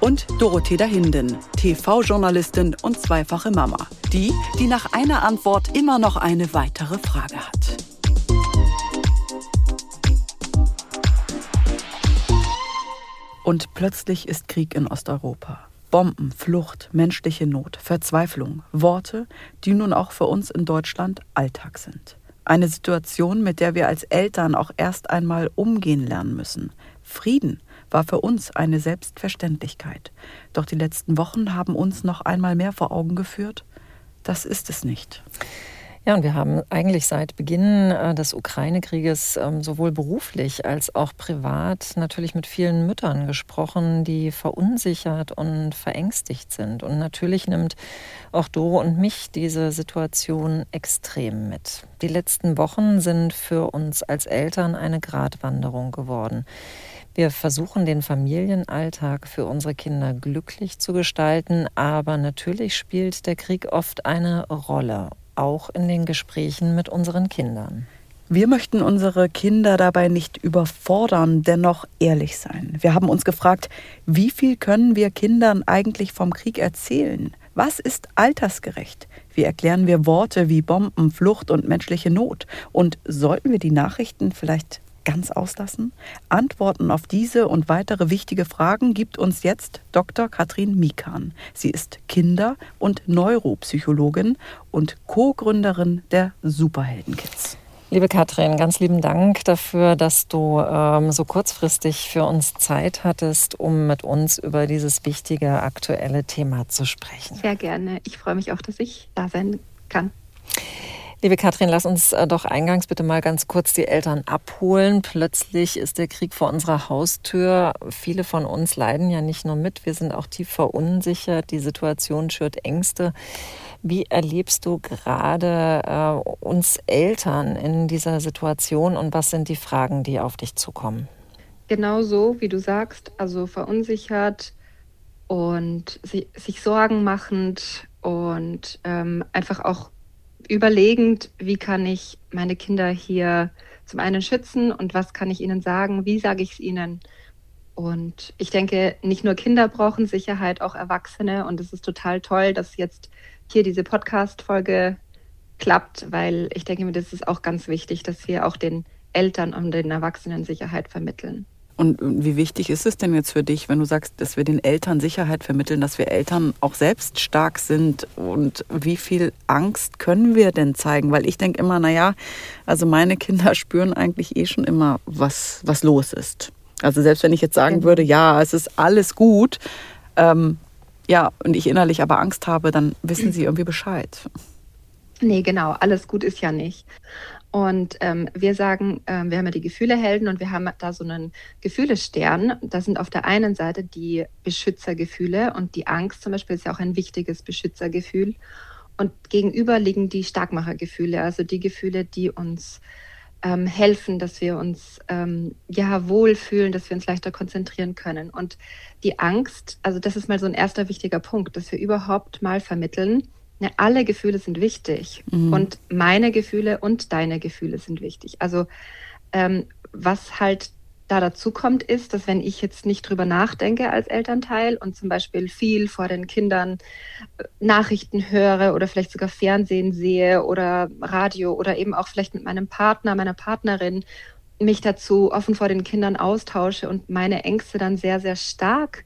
und Dorothea Hinden, TV-Journalistin und zweifache Mama. Die, die nach einer Antwort immer noch eine weitere Frage hat. Und plötzlich ist Krieg in Osteuropa. Bomben, Flucht, menschliche Not, Verzweiflung, Worte, die nun auch für uns in Deutschland Alltag sind. Eine Situation, mit der wir als Eltern auch erst einmal umgehen lernen müssen. Frieden war für uns eine Selbstverständlichkeit. Doch die letzten Wochen haben uns noch einmal mehr vor Augen geführt, das ist es nicht. Ja, und wir haben eigentlich seit Beginn äh, des Ukraine-Krieges ähm, sowohl beruflich als auch privat natürlich mit vielen Müttern gesprochen, die verunsichert und verängstigt sind. Und natürlich nimmt auch Doro und mich diese Situation extrem mit. Die letzten Wochen sind für uns als Eltern eine Gratwanderung geworden. Wir versuchen den Familienalltag für unsere Kinder glücklich zu gestalten, aber natürlich spielt der Krieg oft eine Rolle, auch in den Gesprächen mit unseren Kindern. Wir möchten unsere Kinder dabei nicht überfordern, dennoch ehrlich sein. Wir haben uns gefragt, wie viel können wir Kindern eigentlich vom Krieg erzählen? Was ist altersgerecht? Wie erklären wir Worte wie Bomben, Flucht und menschliche Not? Und sollten wir die Nachrichten vielleicht ganz auslassen? Antworten auf diese und weitere wichtige Fragen gibt uns jetzt Dr. Katrin Mikan. Sie ist Kinder- und Neuropsychologin und Co-Gründerin der Superheldenkids. Liebe Katrin, ganz lieben Dank dafür, dass du ähm, so kurzfristig für uns Zeit hattest, um mit uns über dieses wichtige aktuelle Thema zu sprechen. Sehr gerne. Ich freue mich auch, dass ich da sein kann. Liebe Katrin, lass uns äh, doch eingangs bitte mal ganz kurz die Eltern abholen. Plötzlich ist der Krieg vor unserer Haustür. Viele von uns leiden ja nicht nur mit, wir sind auch tief verunsichert. Die Situation schürt Ängste. Wie erlebst du gerade äh, uns Eltern in dieser Situation und was sind die Fragen, die auf dich zukommen? Genau so, wie du sagst, also verunsichert und sich, sich Sorgen machend und ähm, einfach auch überlegend, wie kann ich meine Kinder hier zum einen schützen und was kann ich ihnen sagen, wie sage ich es ihnen. Und ich denke, nicht nur Kinder brauchen Sicherheit, auch Erwachsene. Und es ist total toll, dass jetzt hier diese Podcast-Folge klappt, weil ich denke mir, das ist auch ganz wichtig, dass wir auch den Eltern und den Erwachsenen Sicherheit vermitteln. Und wie wichtig ist es denn jetzt für dich, wenn du sagst, dass wir den Eltern Sicherheit vermitteln, dass wir Eltern auch selbst stark sind? Und wie viel Angst können wir denn zeigen? Weil ich denke immer, naja, also meine Kinder spüren eigentlich eh schon immer, was, was los ist. Also selbst wenn ich jetzt sagen würde, ja, es ist alles gut, ähm, ja, und ich innerlich aber Angst habe, dann wissen sie irgendwie Bescheid. Nee, genau, alles gut ist ja nicht. Und ähm, wir sagen, äh, wir haben ja die Gefühlehelden und wir haben da so einen Gefühlestern. Das sind auf der einen Seite die Beschützergefühle und die Angst zum Beispiel ist ja auch ein wichtiges Beschützergefühl. Und gegenüber liegen die Starkmachergefühle, also die Gefühle, die uns ähm, helfen, dass wir uns ähm, ja wohlfühlen, dass wir uns leichter konzentrieren können. Und die Angst, also das ist mal so ein erster wichtiger Punkt, dass wir überhaupt mal vermitteln, ja, alle Gefühle sind wichtig mhm. und meine Gefühle und deine Gefühle sind wichtig. Also ähm, was halt da dazu kommt, ist, dass wenn ich jetzt nicht drüber nachdenke als Elternteil und zum Beispiel viel vor den Kindern äh, Nachrichten höre oder vielleicht sogar Fernsehen sehe oder Radio oder eben auch vielleicht mit meinem Partner, meiner Partnerin mich dazu offen vor den Kindern austausche und meine Ängste dann sehr, sehr stark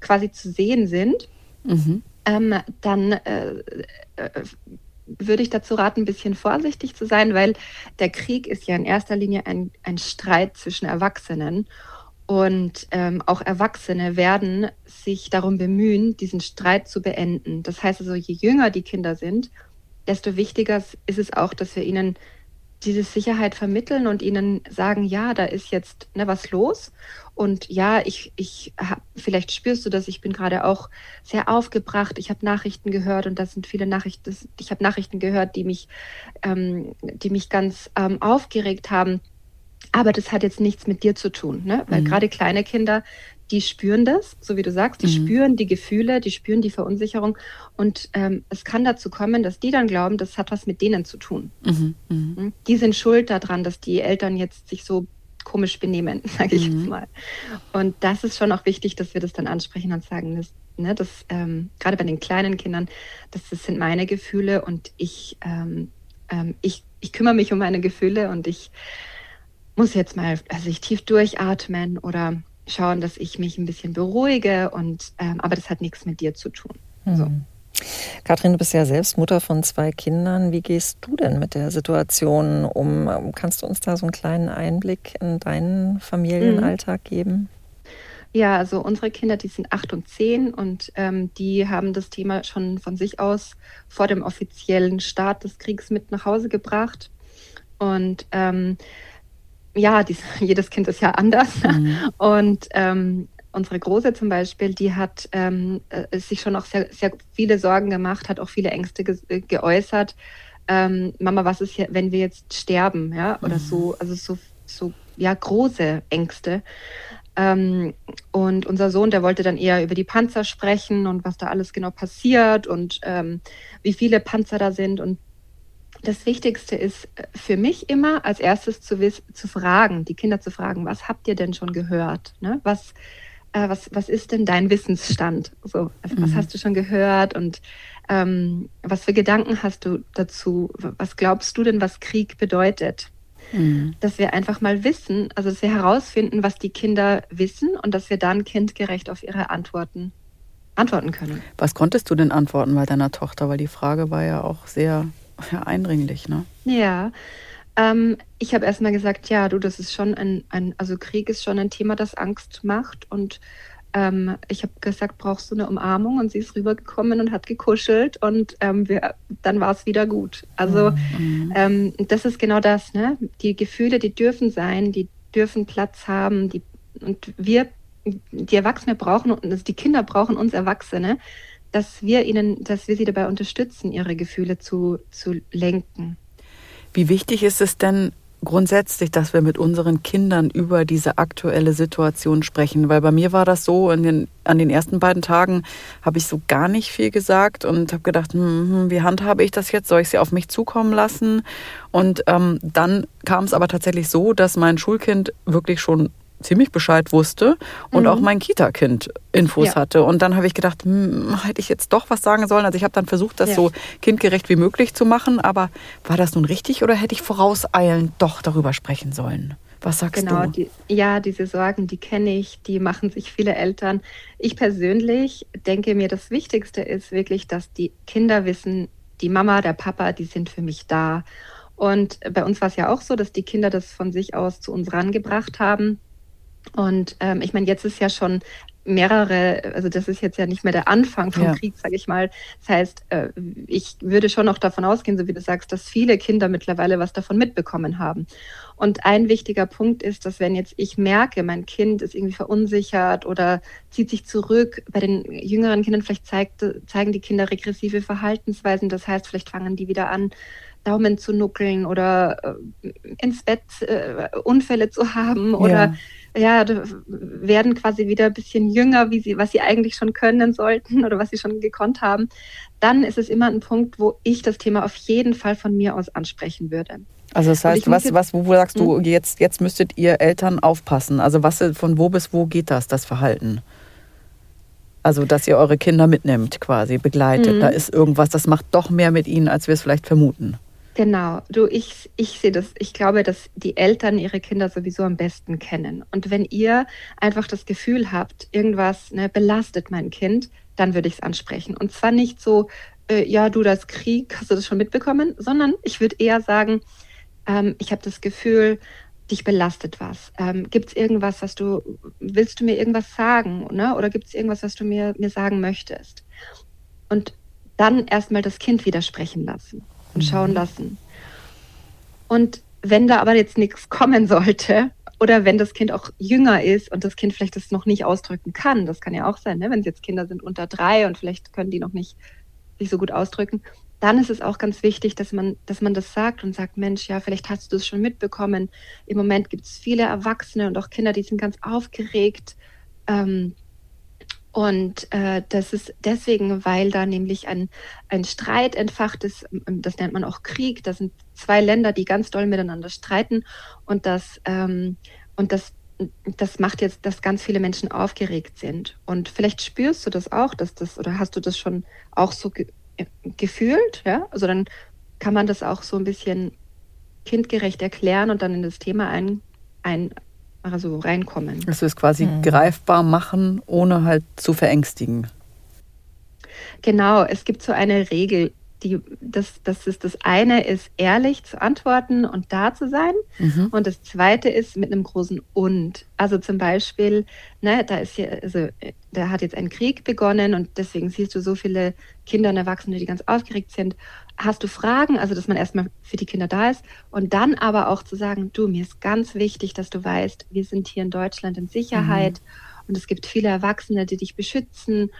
quasi zu sehen sind, mhm ähm, dann äh, äh, würde ich dazu raten, ein bisschen vorsichtig zu sein, weil der Krieg ist ja in erster Linie ein, ein Streit zwischen Erwachsenen. Und ähm, auch Erwachsene werden sich darum bemühen, diesen Streit zu beenden. Das heißt also, je jünger die Kinder sind, desto wichtiger ist es auch, dass wir ihnen diese Sicherheit vermitteln und ihnen sagen, ja, da ist jetzt ne, was los. Und ja, ich, ich vielleicht spürst du das, ich bin gerade auch sehr aufgebracht. Ich habe Nachrichten gehört und das sind viele Nachrichten, ich habe Nachrichten gehört, die mich, ähm, die mich ganz ähm, aufgeregt haben. Aber das hat jetzt nichts mit dir zu tun, ne? Weil mhm. gerade kleine Kinder, die spüren das, so wie du sagst, die mhm. spüren die Gefühle, die spüren die Verunsicherung und ähm, es kann dazu kommen, dass die dann glauben, das hat was mit denen zu tun. Mhm. Mhm. Hm? Die sind schuld daran, dass die Eltern jetzt sich so komisch benehmen, sage ich jetzt mhm. mal. Und das ist schon auch wichtig, dass wir das dann ansprechen und sagen, das, ne, das ähm, gerade bei den kleinen Kindern, das, das sind meine Gefühle und ich, ähm, ähm, ich, ich kümmere mich um meine Gefühle und ich muss jetzt mal, also ich tief durchatmen oder schauen, dass ich mich ein bisschen beruhige und ähm, aber das hat nichts mit dir zu tun. Mhm. So. Kathrin, du bist ja selbst Mutter von zwei Kindern. Wie gehst du denn mit der Situation um? Kannst du uns da so einen kleinen Einblick in deinen Familienalltag geben? Ja, also unsere Kinder, die sind acht und zehn und ähm, die haben das Thema schon von sich aus vor dem offiziellen Start des Kriegs mit nach Hause gebracht. Und ähm, ja, dies, jedes Kind ist ja anders. Mhm. Und ähm, unsere Große zum Beispiel, die hat ähm, äh, sich schon auch sehr, sehr viele Sorgen gemacht, hat auch viele Ängste ge äh, geäußert. Ähm, Mama, was ist hier, wenn wir jetzt sterben, ja, oder mhm. so, also so, so, ja, große Ängste. Ähm, und unser Sohn, der wollte dann eher über die Panzer sprechen und was da alles genau passiert und ähm, wie viele Panzer da sind. Und das Wichtigste ist äh, für mich immer als erstes zu, zu fragen, die Kinder zu fragen, was habt ihr denn schon gehört? Ne? Was, äh, was, was ist denn dein Wissensstand? So, also, mhm. Was hast du schon gehört und ähm, was für Gedanken hast du dazu? Was glaubst du denn, was Krieg bedeutet? Mhm. Dass wir einfach mal wissen, also dass wir herausfinden, was die Kinder wissen und dass wir dann kindgerecht auf ihre Antworten antworten können. Was konntest du denn antworten bei deiner Tochter? Weil die Frage war ja auch sehr ja, eindringlich, ne? Ja. Ähm, ich habe erstmal gesagt, ja, du, das ist schon ein, ein, also Krieg ist schon ein Thema, das Angst macht. Und ähm, ich habe gesagt, brauchst du eine Umarmung? Und sie ist rübergekommen und hat gekuschelt und ähm, wir, dann war es wieder gut. Also mhm. Ähm, das ist genau das, ne? Die Gefühle, die dürfen sein, die dürfen Platz haben, die, und wir, die Erwachsene brauchen, also die Kinder brauchen uns Erwachsene dass wir ihnen, dass wir sie dabei unterstützen, ihre Gefühle zu, zu lenken. Wie wichtig ist es denn grundsätzlich, dass wir mit unseren Kindern über diese aktuelle Situation sprechen? Weil bei mir war das so, den, an den ersten beiden Tagen habe ich so gar nicht viel gesagt und habe gedacht, hm, hm, wie handhabe ich das jetzt? Soll ich sie auf mich zukommen lassen? Und ähm, dann kam es aber tatsächlich so, dass mein Schulkind wirklich schon ziemlich Bescheid wusste und mhm. auch mein Kita-Kind Infos ja. hatte. Und dann habe ich gedacht, hm, hätte ich jetzt doch was sagen sollen. Also ich habe dann versucht, das ja. so kindgerecht wie möglich zu machen. Aber war das nun richtig oder hätte ich vorauseilend doch darüber sprechen sollen? Was sagst genau, du? Die, ja, diese Sorgen, die kenne ich, die machen sich viele Eltern. Ich persönlich denke mir, das Wichtigste ist wirklich, dass die Kinder wissen, die Mama, der Papa, die sind für mich da. Und bei uns war es ja auch so, dass die Kinder das von sich aus zu uns rangebracht haben. Und ähm, ich meine, jetzt ist ja schon mehrere, also das ist jetzt ja nicht mehr der Anfang vom ja. Krieg, sage ich mal. Das heißt, äh, ich würde schon noch davon ausgehen, so wie du sagst, dass viele Kinder mittlerweile was davon mitbekommen haben. Und ein wichtiger Punkt ist, dass wenn jetzt ich merke, mein Kind ist irgendwie verunsichert oder zieht sich zurück, bei den jüngeren Kindern vielleicht zeigt, zeigen die Kinder regressive Verhaltensweisen, das heißt, vielleicht fangen die wieder an, Daumen zu nuckeln oder äh, ins Bett äh, Unfälle zu haben oder ja ja, werden quasi wieder ein bisschen jünger, wie sie, was sie eigentlich schon können sollten oder was sie schon gekonnt haben, dann ist es immer ein Punkt, wo ich das Thema auf jeden Fall von mir aus ansprechen würde. Also das heißt, was, was, wo sagst du, hm? jetzt, jetzt müsstet ihr Eltern aufpassen? Also was, von wo bis wo geht das, das Verhalten? Also, dass ihr eure Kinder mitnimmt, quasi, begleitet. Mhm. Da ist irgendwas, das macht doch mehr mit ihnen, als wir es vielleicht vermuten. Genau, du, ich, ich sehe das, ich glaube, dass die Eltern ihre Kinder sowieso am besten kennen. Und wenn ihr einfach das Gefühl habt, irgendwas ne, belastet mein Kind, dann würde ich es ansprechen. Und zwar nicht so, äh, ja, du, das Krieg, hast du das schon mitbekommen, sondern ich würde eher sagen, ähm, ich habe das Gefühl, dich belastet was. Ähm, gibt es irgendwas, was du, willst du mir irgendwas sagen? Ne? Oder gibt es irgendwas, was du mir, mir sagen möchtest? Und dann erstmal das Kind widersprechen lassen und schauen mhm. lassen. Und wenn da aber jetzt nichts kommen sollte, oder wenn das Kind auch jünger ist und das Kind vielleicht das noch nicht ausdrücken kann, das kann ja auch sein, ne? wenn es jetzt Kinder sind unter drei und vielleicht können die noch nicht sich so gut ausdrücken, dann ist es auch ganz wichtig, dass man, dass man das sagt und sagt, Mensch, ja, vielleicht hast du es schon mitbekommen. Im Moment gibt es viele Erwachsene und auch Kinder, die sind ganz aufgeregt. Ähm, und äh, das ist deswegen, weil da nämlich ein, ein Streit entfacht ist, ähm, das nennt man auch Krieg. Da sind zwei Länder, die ganz doll miteinander streiten und das, ähm, und das, das macht jetzt, dass ganz viele Menschen aufgeregt sind. Und vielleicht spürst du das auch, dass das, oder hast du das schon auch so ge äh, gefühlt, ja? Also dann kann man das auch so ein bisschen kindgerecht erklären und dann in das Thema ein, ein, also reinkommen. Dass wir es quasi mhm. greifbar machen, ohne halt zu verängstigen. Genau, es gibt so eine Regel, die, das, das ist das eine ist, ehrlich zu antworten und da zu sein. Mhm. Und das zweite ist mit einem großen Und. Also zum Beispiel, ne, da ist hier, also da hat jetzt ein Krieg begonnen und deswegen siehst du so viele Kinder und Erwachsene, die ganz aufgeregt sind. Hast du Fragen? Also, dass man erstmal für die Kinder da ist und dann aber auch zu sagen, du, mir ist ganz wichtig, dass du weißt, wir sind hier in Deutschland in Sicherheit mhm. und es gibt viele Erwachsene, die dich beschützen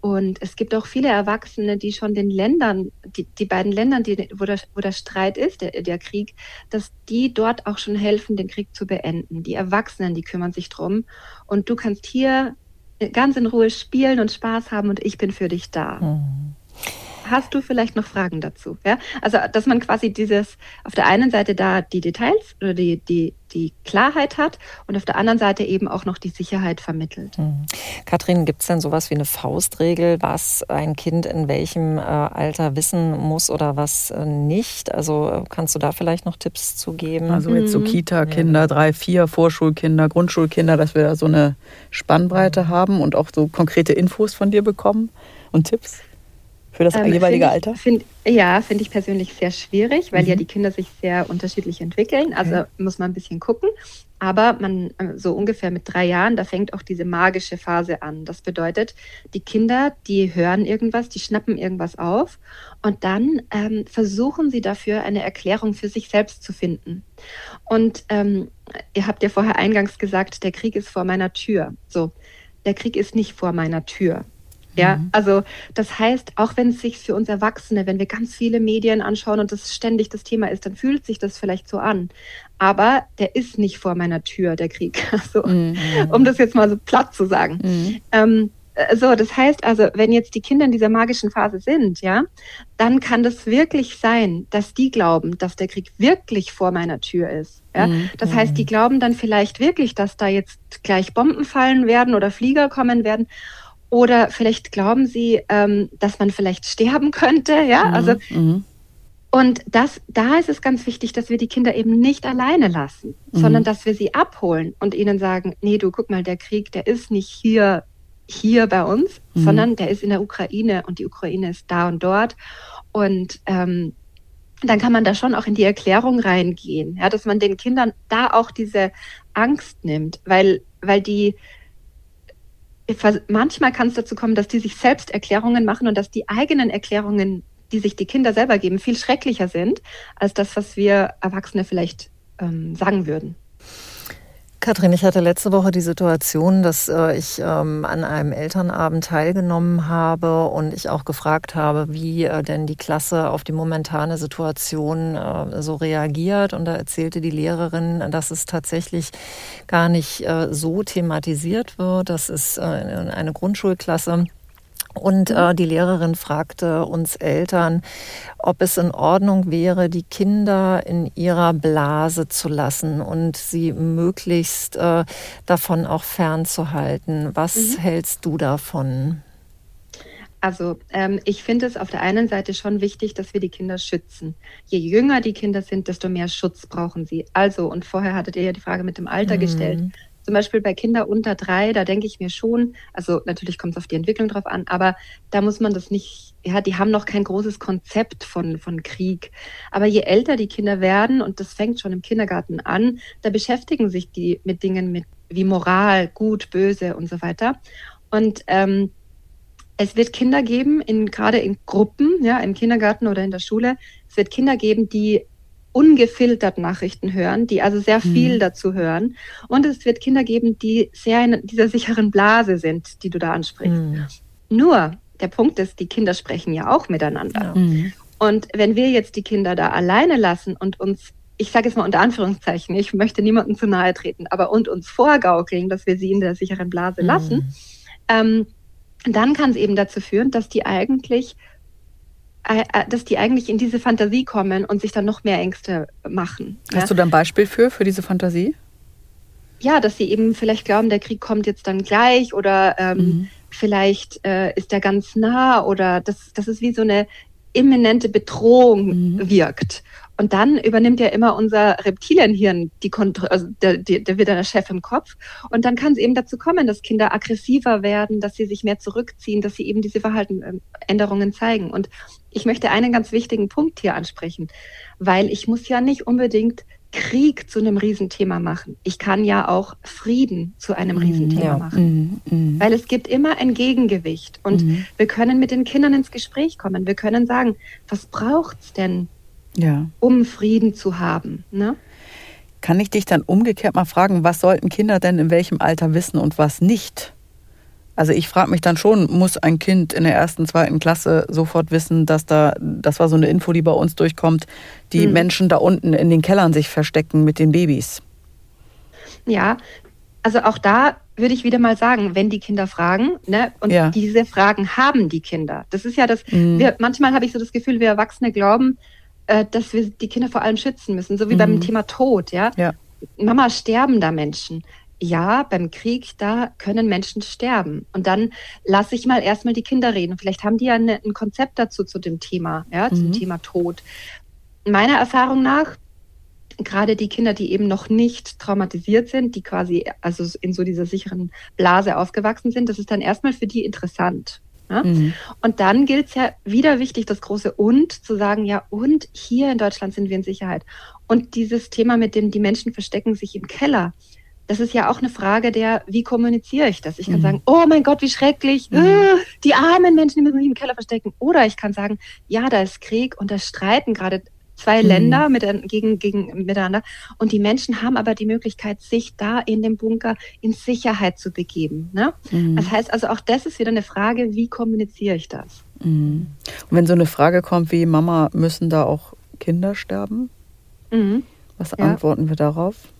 und es gibt auch viele Erwachsene, die schon den Ländern, die, die beiden Ländern, die, wo, der, wo der Streit ist, der, der Krieg, dass die dort auch schon helfen, den Krieg zu beenden. Die Erwachsenen, die kümmern sich drum. Und du kannst hier ganz in Ruhe spielen und Spaß haben und ich bin für dich da. Mhm hast du vielleicht noch Fragen dazu? Ja? Also, dass man quasi dieses, auf der einen Seite da die Details oder die, die, die Klarheit hat und auf der anderen Seite eben auch noch die Sicherheit vermittelt. Mhm. Kathrin, gibt es denn sowas wie eine Faustregel, was ein Kind in welchem äh, Alter wissen muss oder was äh, nicht? Also äh, kannst du da vielleicht noch Tipps zu geben? Also jetzt so mhm. Kita-Kinder, drei, vier, Vorschulkinder, Grundschulkinder, dass wir da so eine Spannbreite haben und auch so konkrete Infos von dir bekommen und Tipps? Für das ähm, jeweilige find Alter? find, ja, finde ich persönlich sehr schwierig, weil mhm. ja die Kinder sich sehr unterschiedlich entwickeln. Also okay. muss man ein bisschen gucken. Aber man, äh, so ungefähr mit drei Jahren, da fängt auch diese magische Phase an. Das bedeutet, die Kinder, die hören irgendwas, die schnappen irgendwas auf und dann ähm, versuchen sie dafür eine Erklärung für sich selbst zu finden. Und ähm, ihr habt ja vorher eingangs gesagt, der Krieg ist vor meiner Tür. So, der Krieg ist nicht vor meiner Tür. Ja, mhm. also das heißt, auch wenn es sich für uns Erwachsene, wenn wir ganz viele Medien anschauen und das ständig das Thema ist, dann fühlt sich das vielleicht so an. Aber der ist nicht vor meiner Tür, der Krieg. Also, mhm. um das jetzt mal so platt zu sagen. Mhm. Ähm, so, das heißt also, wenn jetzt die Kinder in dieser magischen Phase sind, ja, dann kann das wirklich sein, dass die glauben, dass der Krieg wirklich vor meiner Tür ist. Ja? Mhm. Das heißt, die glauben dann vielleicht wirklich, dass da jetzt gleich Bomben fallen werden oder Flieger kommen werden. Oder vielleicht glauben sie, ähm, dass man vielleicht sterben könnte, ja, mhm. also mhm. und das, da ist es ganz wichtig, dass wir die Kinder eben nicht alleine lassen, mhm. sondern dass wir sie abholen und ihnen sagen, nee, du guck mal, der Krieg, der ist nicht hier, hier bei uns, mhm. sondern der ist in der Ukraine und die Ukraine ist da und dort. Und ähm, dann kann man da schon auch in die Erklärung reingehen, ja, dass man den Kindern da auch diese Angst nimmt, weil, weil die, manchmal kann es dazu kommen, dass die sich selbst Erklärungen machen und dass die eigenen Erklärungen, die sich die Kinder selber geben, viel schrecklicher sind als das, was wir Erwachsene vielleicht ähm, sagen würden. Kathrin, ich hatte letzte Woche die Situation, dass äh, ich ähm, an einem Elternabend teilgenommen habe und ich auch gefragt habe, wie äh, denn die Klasse auf die momentane Situation äh, so reagiert. Und da erzählte die Lehrerin, dass es tatsächlich gar nicht äh, so thematisiert wird. Das ist äh, eine Grundschulklasse und äh, die Lehrerin fragte uns Eltern, ob es in Ordnung wäre, die Kinder in ihrer Blase zu lassen und sie möglichst äh, davon auch fernzuhalten. Was mhm. hältst du davon? Also ähm, ich finde es auf der einen Seite schon wichtig, dass wir die Kinder schützen. Je jünger die Kinder sind, desto mehr Schutz brauchen sie. Also, und vorher hattet ihr ja die Frage mit dem Alter mhm. gestellt. Zum Beispiel bei Kindern unter drei, da denke ich mir schon, also natürlich kommt es auf die Entwicklung drauf an, aber da muss man das nicht, ja, die haben noch kein großes Konzept von, von Krieg. Aber je älter die Kinder werden, und das fängt schon im Kindergarten an, da beschäftigen sich die mit Dingen mit, wie Moral, gut, böse und so weiter. Und ähm, es wird Kinder geben, in, gerade in Gruppen, ja, im Kindergarten oder in der Schule, es wird Kinder geben, die ungefiltert Nachrichten hören, die also sehr viel mhm. dazu hören. Und es wird Kinder geben, die sehr in dieser sicheren Blase sind, die du da ansprichst. Mhm. Nur, der Punkt ist, die Kinder sprechen ja auch miteinander. Mhm. Und wenn wir jetzt die Kinder da alleine lassen und uns, ich sage es mal unter Anführungszeichen, ich möchte niemandem zu nahe treten, aber und uns vorgaukeln, dass wir sie in der sicheren Blase lassen, mhm. ähm, dann kann es eben dazu führen, dass die eigentlich dass die eigentlich in diese Fantasie kommen und sich dann noch mehr Ängste machen. Hast ja? du da ein Beispiel für, für diese Fantasie? Ja, dass sie eben vielleicht glauben, der Krieg kommt jetzt dann gleich oder ähm, mhm. vielleicht äh, ist er ganz nah oder dass, dass es wie so eine imminente Bedrohung mhm. wirkt. Und dann übernimmt ja immer unser Reptilienhirn die Kontrolle, also der, der, der wird dann der Chef im Kopf. Und dann kann es eben dazu kommen, dass Kinder aggressiver werden, dass sie sich mehr zurückziehen, dass sie eben diese Verhaltenänderungen zeigen. Und ich möchte einen ganz wichtigen Punkt hier ansprechen, weil ich muss ja nicht unbedingt Krieg zu einem Riesenthema machen. Ich kann ja auch Frieden zu einem mhm, Riesenthema ja. machen. Mm, mm. Weil es gibt immer ein Gegengewicht. Und mm. wir können mit den Kindern ins Gespräch kommen. Wir können sagen, was braucht es denn ja. um Frieden zu haben. Ne? Kann ich dich dann umgekehrt mal fragen, was sollten Kinder denn in welchem Alter wissen und was nicht? Also ich frage mich dann schon, muss ein Kind in der ersten, zweiten Klasse sofort wissen, dass da, das war so eine Info, die bei uns durchkommt, die hm. Menschen da unten in den Kellern sich verstecken mit den Babys. Ja, also auch da würde ich wieder mal sagen, wenn die Kinder fragen, ne, und ja. diese Fragen haben die Kinder. Das ist ja das, mhm. wir, manchmal habe ich so das Gefühl, wir Erwachsene glauben, äh, dass wir die Kinder vor allem schützen müssen, so wie mhm. beim Thema Tod, ja? ja. Mama, sterben da Menschen? Ja, beim Krieg, da können Menschen sterben. Und dann lasse ich mal erstmal die Kinder reden. Vielleicht haben die ja eine, ein Konzept dazu zu dem Thema, ja, mhm. zum Thema Tod. Meiner Erfahrung nach, gerade die Kinder, die eben noch nicht traumatisiert sind, die quasi also in so dieser sicheren Blase aufgewachsen sind, das ist dann erstmal für die interessant. Ja? Mhm. Und dann gilt es ja wieder wichtig, das große Und zu sagen, ja, und hier in Deutschland sind wir in Sicherheit. Und dieses Thema mit dem, die Menschen verstecken sich im Keller, das ist ja auch eine Frage der, wie kommuniziere ich das? Ich kann mhm. sagen, oh mein Gott, wie schrecklich, mhm. äh, die armen Menschen, die müssen sich im Keller verstecken. Oder ich kann sagen, ja, da ist Krieg und da streiten gerade zwei mhm. Länder mit, gegen, gegen, miteinander. Und die Menschen haben aber die Möglichkeit, sich da in dem Bunker in Sicherheit zu begeben. Ne? Mhm. Das heißt also, auch das ist wieder eine Frage, wie kommuniziere ich das? Mhm. Und wenn so eine Frage kommt wie, Mama, müssen da auch Kinder sterben? Mhm. Was ja. antworten wir darauf?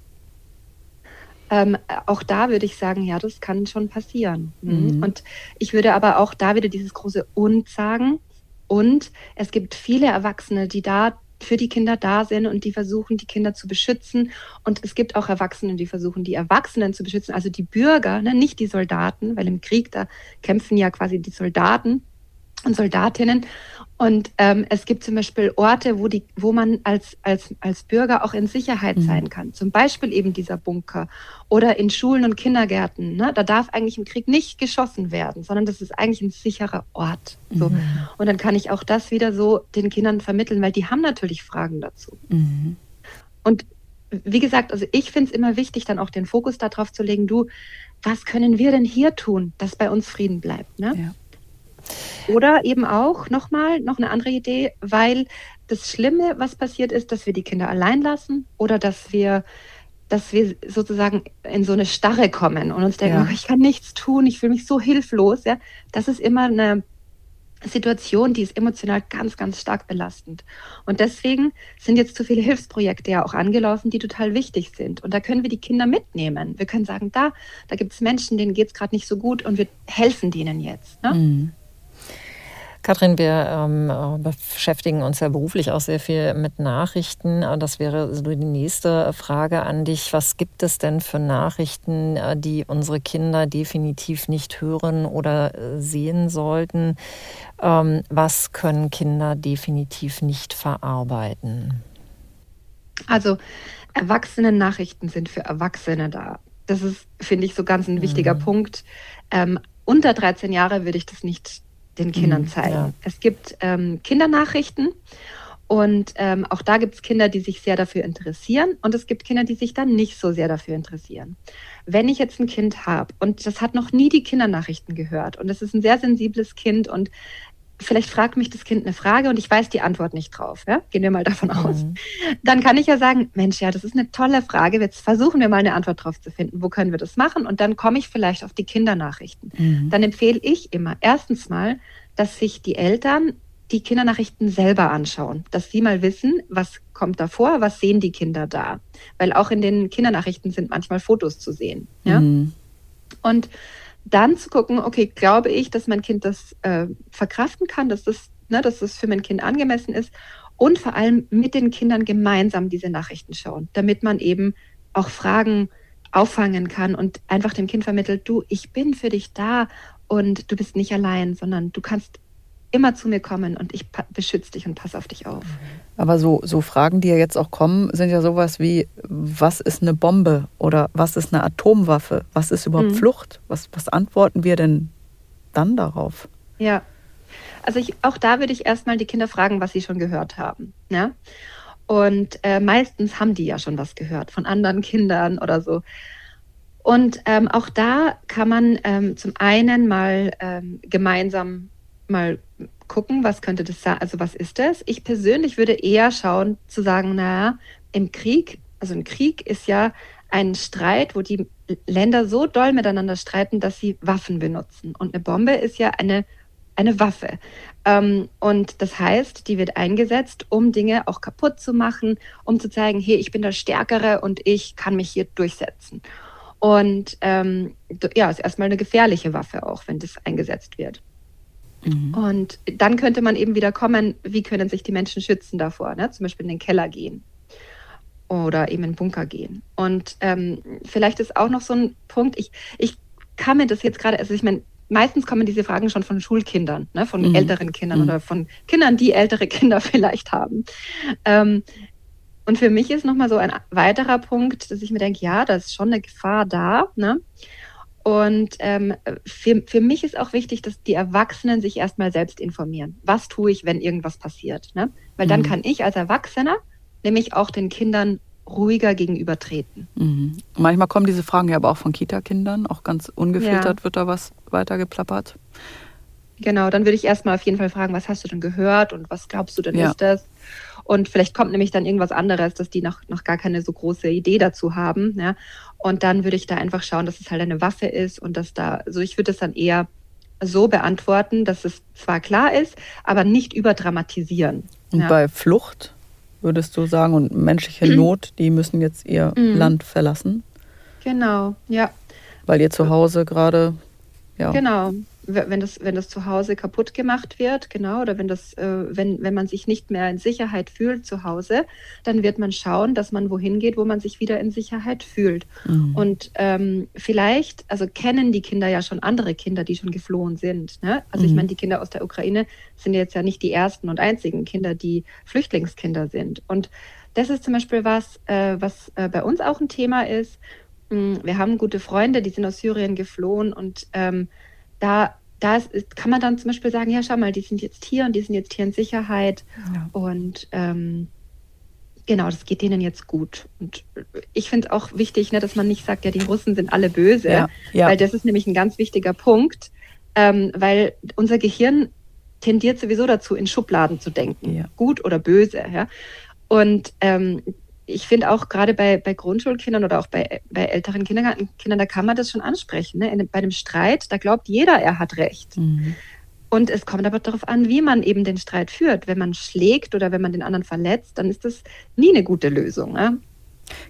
Ähm, auch da würde ich sagen, ja, das kann schon passieren. Mhm. mhm. Und ich würde aber auch da wieder dieses große Und sagen. Und es gibt viele Erwachsene, die da für die Kinder da sind und die versuchen, die Kinder zu beschützen. Und es gibt auch Erwachsene, die versuchen, die Erwachsenen zu beschützen, also die Bürger, ne, nicht die Soldaten, weil im Krieg, da kämpfen ja quasi die Soldaten und Soldatinnen. Und ähm, es gibt zum Beispiel Orte, wo, die, wo man als, als, als Bürger auch in Sicherheit mhm. sein kann. Zum Beispiel eben dieser Bunker oder in Schulen und Kindergärten. Ne? Da darf eigentlich im Krieg nicht geschossen werden, sondern das ist eigentlich ein sicherer Ort. So. Mhm. Und dann kann ich auch das wieder so den Kindern vermitteln, weil die haben natürlich Fragen dazu. Mhm. Und wie gesagt, also ich finde es immer wichtig, dann auch den Fokus darauf zu legen, du, was können wir denn hier tun, dass bei uns Frieden bleibt? Ne? Ja. Oder eben auch nochmal, noch eine andere Idee, weil das Schlimme, was passiert ist, dass wir die Kinder allein lassen oder dass wir, dass wir sozusagen in so eine Starre kommen und uns denken, ja. oh, ich kann nichts tun, ich fühle mich so hilflos. Ja, das ist immer eine Situation, die ist emotional ganz, ganz stark belastend. Und deswegen sind jetzt zu viele Hilfsprojekte ja auch angelaufen, die total wichtig sind. Und da können wir die Kinder mitnehmen. Wir können sagen, da, da gibt es Menschen, denen geht es gerade nicht so gut und wir helfen denen jetzt. Ne? Mhm. Kathrin, wir ähm, beschäftigen uns ja beruflich auch sehr viel mit Nachrichten. Das wäre so die nächste Frage an dich. Was gibt es denn für Nachrichten, äh, die unsere Kinder definitiv nicht hören oder äh, sehen sollten? Ähm, was können Kinder definitiv nicht verarbeiten? Also Erwachsenen-Nachrichten sind für Erwachsene da. Das ist, finde ich, so ganz ein wichtiger mhm. Punkt. Ähm, unter 13 Jahre würde ich das nicht den Kindern mhm, zeigen. Ja. Es gibt ähm, Kindernachrichten und ähm, auch da gibt es Kinder, die sich sehr dafür interessieren und es gibt Kinder, die sich dann nicht so sehr dafür interessieren. Wenn ich jetzt ein Kind habe und das hat noch nie die Kindernachrichten gehört und es ist ein sehr sensibles Kind und vielleicht fragt mich das Kind eine Frage und ich weiß die Antwort nicht drauf. Ja? Gehen wir mal davon aus. Mhm. Dann kann ich ja sagen, Mensch, ja, das ist eine tolle Frage. Jetzt versuchen wir mal eine Antwort drauf zu finden. Wo können wir das machen? Und dann komme ich vielleicht auf die Kindernachrichten. Mhm. Dann empfehle ich immer erstens mal, dass sich die Eltern die Kindernachrichten selber anschauen, dass sie mal wissen, was kommt da vor, was sehen die Kinder da. Weil auch in den Kindernachrichten sind manchmal Fotos zu sehen. Ja? Mhm. Und dann zu gucken, okay, glaube ich, dass mein Kind das äh, verkraften kann, dass das, ne, dass das für mein Kind angemessen ist und vor allem mit den Kindern gemeinsam diese Nachrichten schauen, damit man eben auch Fragen auffangen kann und einfach dem Kind vermittelt, du, ich bin für dich da und du bist nicht allein, sondern du kannst immer zu mir kommen und ich beschütze dich und passe auf dich auf. Aber so, so Fragen, die ja jetzt auch kommen, sind ja sowas wie, was ist eine Bombe oder was ist eine Atomwaffe? Was ist überhaupt mhm. Flucht? Was, was antworten wir denn dann darauf? Ja, also ich, auch da würde ich erstmal die Kinder fragen, was sie schon gehört haben. Ja? Und äh, meistens haben die ja schon was gehört von anderen Kindern oder so. Und ähm, auch da kann man ähm, zum einen mal ähm, gemeinsam mal gucken, was könnte das sein, also was ist das? Ich persönlich würde eher schauen, zu sagen, naja, im Krieg, also ein Krieg ist ja ein Streit, wo die Länder so doll miteinander streiten, dass sie Waffen benutzen. Und eine Bombe ist ja eine, eine Waffe. Ähm, und das heißt, die wird eingesetzt, um Dinge auch kaputt zu machen, um zu zeigen, hey, ich bin der Stärkere und ich kann mich hier durchsetzen. Und ähm, ja, ist erstmal eine gefährliche Waffe auch, wenn das eingesetzt wird. Mhm. Und dann könnte man eben wieder kommen, wie können sich die Menschen schützen davor, ne? zum Beispiel in den Keller gehen oder eben in den Bunker gehen. Und ähm, vielleicht ist auch noch so ein Punkt, ich, ich kann mir das jetzt gerade, also ich meine, meistens kommen diese Fragen schon von Schulkindern, ne? von mhm. älteren Kindern mhm. oder von Kindern, die ältere Kinder vielleicht haben. Ähm, und für mich ist nochmal so ein weiterer Punkt, dass ich mir denke, ja, da ist schon eine Gefahr da. Ne? Und ähm, für, für mich ist auch wichtig, dass die Erwachsenen sich erstmal selbst informieren. Was tue ich, wenn irgendwas passiert? Ne? Weil dann mhm. kann ich als Erwachsener nämlich auch den Kindern ruhiger gegenübertreten. Mhm. Manchmal kommen diese Fragen ja aber auch von Kita-Kindern, auch ganz ungefiltert ja. wird da was weitergeplappert. Genau, dann würde ich erstmal auf jeden Fall fragen, was hast du denn gehört und was glaubst du denn ja. ist das? Und vielleicht kommt nämlich dann irgendwas anderes, dass die noch, noch gar keine so große Idee dazu haben. Ja? Und dann würde ich da einfach schauen, dass es halt eine Waffe ist und dass da, also ich würde es dann eher so beantworten, dass es zwar klar ist, aber nicht überdramatisieren. Und ja. bei Flucht würdest du sagen und menschliche Not, die müssen jetzt ihr mhm. Land verlassen? Genau, ja. Weil ihr zu Hause gerade, ja. Genau, wenn das, wenn das zu Hause kaputt gemacht wird, genau, oder wenn das, äh, wenn, wenn man sich nicht mehr in Sicherheit fühlt zu Hause, dann wird man schauen, dass man wohin geht, wo man sich wieder in Sicherheit fühlt. Mhm. Und ähm, vielleicht, also kennen die Kinder ja schon andere Kinder, die schon geflohen sind. Ne? Also mhm. ich meine, die Kinder aus der Ukraine sind jetzt ja nicht die ersten und einzigen Kinder, die Flüchtlingskinder sind. Und das ist zum Beispiel was, äh, was äh, bei uns auch ein Thema ist. Hm, wir haben gute Freunde, die sind aus Syrien geflohen und ähm, da da ist, kann man dann zum Beispiel sagen, ja, schau mal, die sind jetzt hier und die sind jetzt hier in Sicherheit. Ja. Und ähm, genau, das geht denen jetzt gut. Und ich finde es auch wichtig, ne, dass man nicht sagt, ja, die Russen sind alle böse, ja. Ja. weil das ist nämlich ein ganz wichtiger Punkt, ähm, weil unser Gehirn tendiert sowieso dazu, in Schubladen zu denken, gut oder böse. Ja? Und ähm, ich finde auch gerade bei, bei Grundschulkindern oder auch bei, bei älteren Kindergartenkindern, da kann man das schon ansprechen. Ne? In, bei einem Streit, da glaubt jeder, er hat recht. Mhm. Und es kommt aber darauf an, wie man eben den Streit führt. Wenn man schlägt oder wenn man den anderen verletzt, dann ist das nie eine gute Lösung. Ne?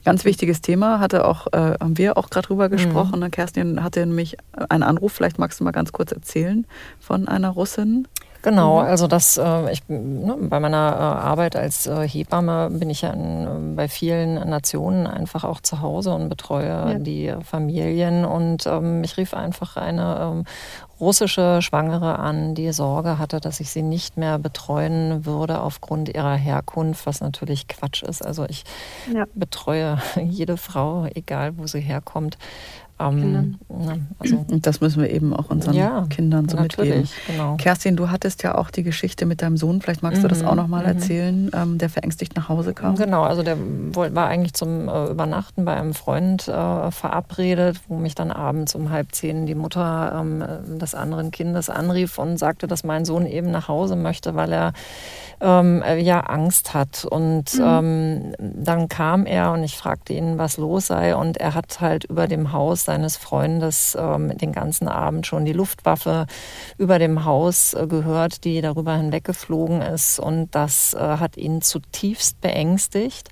Ganz wichtiges Thema, hatte auch, äh, haben wir auch gerade drüber gesprochen. Mhm. Kerstin hatte nämlich einen Anruf, vielleicht magst du mal ganz kurz erzählen von einer Russin. Genau, mhm. also das, äh, ich, ne, bei meiner äh, Arbeit als äh, Hebamme bin ich ja in, bei vielen Nationen einfach auch zu Hause und betreue ja. die Familien. Und ähm, ich rief einfach eine ähm, russische Schwangere an, die Sorge hatte, dass ich sie nicht mehr betreuen würde aufgrund ihrer Herkunft, was natürlich Quatsch ist. Also ich ja. betreue jede Frau, egal wo sie herkommt. Ähm, genau. also, Und das müssen wir eben auch unseren ja, Kindern so mitgeben. Genau. Kerstin, du hattest ja auch die Geschichte mit deinem Sohn, vielleicht magst mhm, du das auch nochmal mhm. erzählen, ähm, der verängstigt nach Hause kam. Genau, also der war eigentlich zum äh, Übernachten bei einem Freund äh, verabredet, wo mich dann abends um halb zehn die Mutter ähm, des anderen Kindes anrief und sagte, dass mein Sohn eben nach Hause möchte, weil er ähm, ja Angst hat. Und mhm. ähm, dann kam er und ich fragte ihn, was los sei. Und er hat halt über dem Haus seines Freundes ähm, den ganzen Abend schon die Luftwaffe über dem Haus äh, gehört, die darüber hinweggeflogen ist. Und das äh, hat ihn zutiefst beängstigt.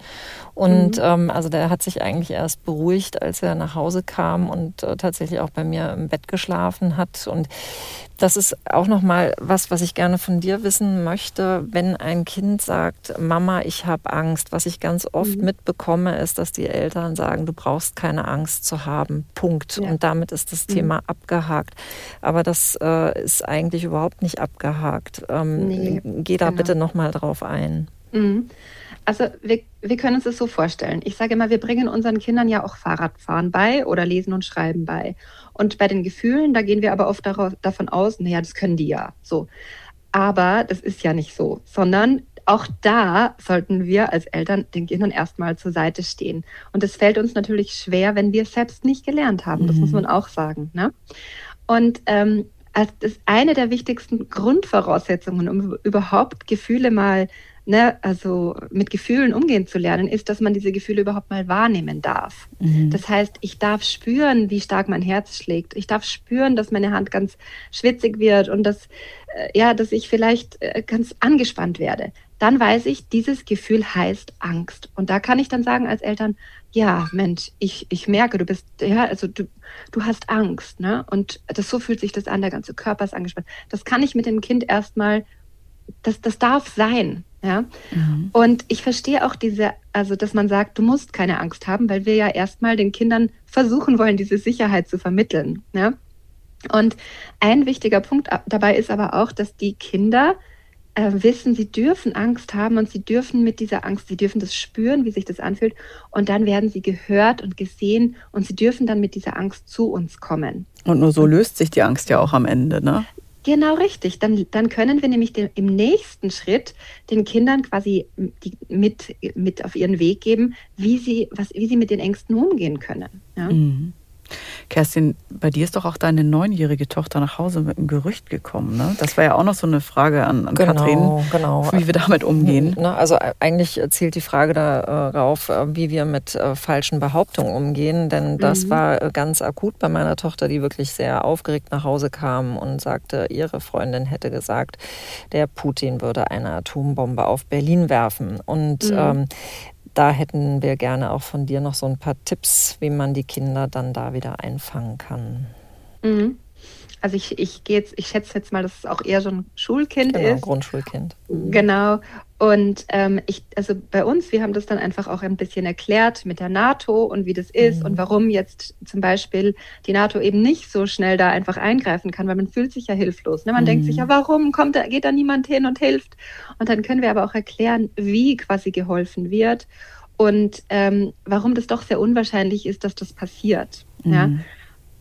Und mhm. ähm, also der hat sich eigentlich erst beruhigt, als er nach Hause kam und äh, tatsächlich auch bei mir im Bett geschlafen hat. Und das ist auch noch mal was, was ich gerne von dir wissen möchte, wenn ein Kind sagt, Mama, ich habe Angst. Was ich ganz oft mhm. mitbekomme, ist, dass die Eltern sagen, du brauchst keine Angst zu haben. Punkt. Ja. Und damit ist das mhm. Thema abgehakt. Aber das äh, ist eigentlich überhaupt nicht abgehakt. Ähm, nee, geh da genau. bitte noch mal drauf ein. Mhm. Also wir, wir können uns das so vorstellen. Ich sage immer, wir bringen unseren Kindern ja auch Fahrradfahren bei oder Lesen und Schreiben bei. Und bei den Gefühlen, da gehen wir aber oft darauf, davon aus, naja, das können die ja so. Aber das ist ja nicht so, sondern auch da sollten wir als Eltern den Kindern erstmal zur Seite stehen. Und es fällt uns natürlich schwer, wenn wir es selbst nicht gelernt haben. Das mhm. muss man auch sagen. Ne? Und ähm, als das eine der wichtigsten Grundvoraussetzungen, um überhaupt Gefühle mal ne, also mit Gefühlen umgehen zu lernen, ist, dass man diese Gefühle überhaupt mal wahrnehmen darf. Mhm. Das heißt, ich darf spüren, wie stark mein Herz schlägt. Ich darf spüren, dass meine Hand ganz schwitzig wird und dass, äh, ja, dass ich vielleicht äh, ganz angespannt werde. Dann weiß ich, dieses Gefühl heißt Angst. Und da kann ich dann sagen als Eltern, ja, Mensch, ich, ich merke, du bist, ja, also du, du hast Angst, ne? Und das, so fühlt sich das an, der ganze Körper ist angespannt. Das kann ich mit dem Kind erstmal, das, das darf sein. Ja. Mhm. Und ich verstehe auch diese, also dass man sagt, du musst keine Angst haben, weil wir ja erstmal den Kindern versuchen wollen, diese Sicherheit zu vermitteln. Ja. Und ein wichtiger Punkt dabei ist aber auch, dass die Kinder äh, wissen, sie dürfen Angst haben und sie dürfen mit dieser Angst, sie dürfen das spüren, wie sich das anfühlt. Und dann werden sie gehört und gesehen und sie dürfen dann mit dieser Angst zu uns kommen. Und nur so löst sich die Angst ja auch am Ende, ne? Genau richtig. Dann, dann können wir nämlich den, im nächsten Schritt den Kindern quasi die, mit, mit auf ihren Weg geben, wie sie, was, wie sie mit den Ängsten umgehen können. Ja? Mhm. Kerstin, bei dir ist doch auch deine neunjährige Tochter nach Hause mit einem Gerücht gekommen. Ne? Das war ja auch noch so eine Frage an, an genau, Katrin, genau. wie wir damit umgehen. Also äh, eigentlich zielt die Frage darauf, äh, wie wir mit äh, falschen Behauptungen umgehen. Denn das mhm. war ganz akut bei meiner Tochter, die wirklich sehr aufgeregt nach Hause kam und sagte, ihre Freundin hätte gesagt, der Putin würde eine Atombombe auf Berlin werfen. Und mhm. ähm, da hätten wir gerne auch von dir noch so ein paar Tipps, wie man die Kinder dann da wieder einfangen kann. Mhm. Also ich, ich gehe jetzt, ich schätze jetzt mal, dass es auch eher so ein Schulkind genau, ist. Grundschulkind. Mhm. Genau. Und ähm, ich, also bei uns, wir haben das dann einfach auch ein bisschen erklärt mit der NATO und wie das ist mhm. und warum jetzt zum Beispiel die NATO eben nicht so schnell da einfach eingreifen kann, weil man fühlt sich ja hilflos. Ne? Man mhm. denkt sich ja, mhm. warum kommt da, geht da niemand hin und hilft? Und dann können wir aber auch erklären, wie quasi geholfen wird und ähm, warum das doch sehr unwahrscheinlich ist, dass das passiert. Mhm. Ja?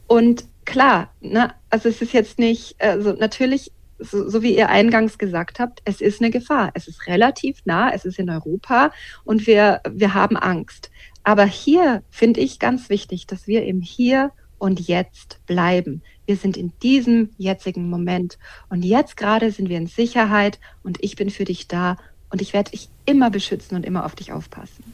Und klar, ne, also es ist jetzt nicht, also natürlich so, so, wie ihr eingangs gesagt habt, es ist eine Gefahr. Es ist relativ nah, es ist in Europa und wir, wir haben Angst. Aber hier finde ich ganz wichtig, dass wir im Hier und Jetzt bleiben. Wir sind in diesem jetzigen Moment und jetzt gerade sind wir in Sicherheit und ich bin für dich da und ich werde dich immer beschützen und immer auf dich aufpassen.